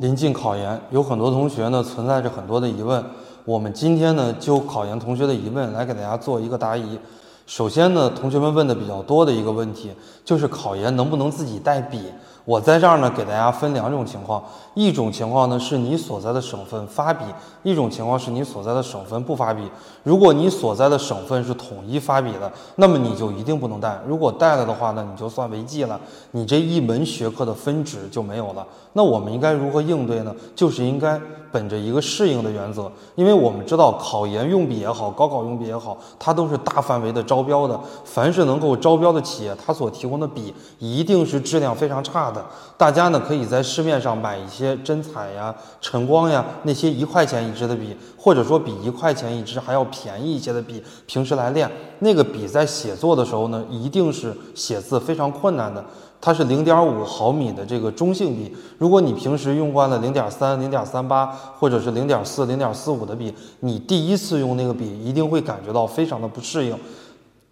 临近考研，有很多同学呢存在着很多的疑问。我们今天呢就考研同学的疑问来给大家做一个答疑。首先呢，同学们问的比较多的一个问题就是考研能不能自己带笔？我在这儿呢给大家分两种情况，一种情况呢是你所在的省份发笔，一种情况是你所在的省份不发笔。如果你所在的省份是统一发笔的，那么你就一定不能带。如果带了的话呢，你就算违纪了，你这一门学科的分值就没有了。那我们应该如何应对呢？就是应该本着一个适应的原则，因为我们知道考研用笔也好，高考用笔也好，它都是大范围的招招标的。凡是能够招标的企业，它所提供的笔一定是质量非常差的。大家呢可以在市面上买一些真彩呀、晨光呀那些一块钱一支的笔，或者说比一块钱一支还要便宜一些的笔，平时来练。那个笔在写作的时候呢，一定是写字非常困难的。它是零点五毫米的这个中性笔，如果你平时用惯了零点三、零点三八或者是零点四、零点四五的笔，你第一次用那个笔一定会感觉到非常的不适应。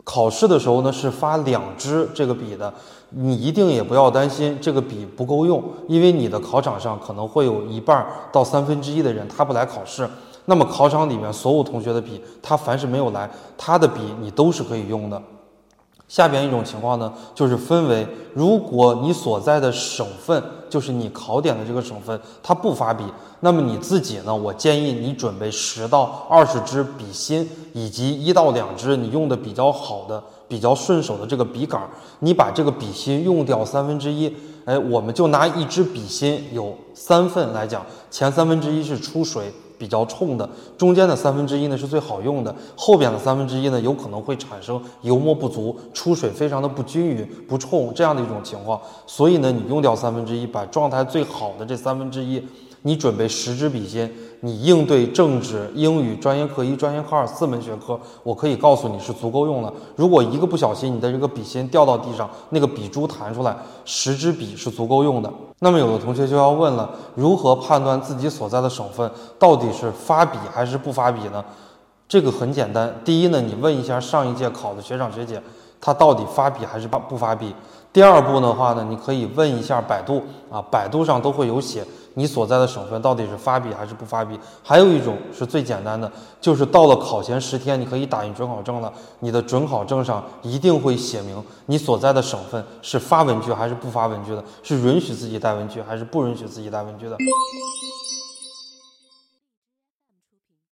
考试的时候呢是发两支这个笔的，你一定也不要担心这个笔不够用，因为你的考场上可能会有一半到三分之一的人他不来考试，那么考场里面所有同学的笔，他凡是没有来，他的笔你都是可以用的。下边一种情况呢，就是分为，如果你所在的省份，就是你考点的这个省份，它不发笔，那么你自己呢，我建议你准备十到二十支笔芯，以及一到两支你用的比较好的、比较顺手的这个笔杆儿，你把这个笔芯用掉三分之一，哎，我们就拿一支笔芯有三份来讲，前三分之一是出水。比较冲的，中间的三分之一呢是最好用的，后边的三分之一呢有可能会产生油墨不足、出水非常的不均匀、不冲这样的一种情况，所以呢，你用掉三分之一，把状态最好的这三分之一。你准备十支笔芯，你应对政治、英语专业课一、专业课二四门学科，我可以告诉你是足够用了。如果一个不小心，你的这个笔芯掉到地上，那个笔珠弹出来，十支笔是足够用的。那么有的同学就要问了，如何判断自己所在的省份到底是发笔还是不发笔呢？这个很简单，第一呢，你问一下上一届考的学长学姐，它到底发笔还是不不发笔？第二步的话呢，你可以问一下百度啊，百度上都会有写。你所在的省份到底是发笔还是不发笔？还有一种是最简单的，就是到了考前十天，你可以打印准考证了。你的准考证上一定会写明你所在的省份是发文具还是不发文具的，是允许自己带文具还是不允许自己带文具的。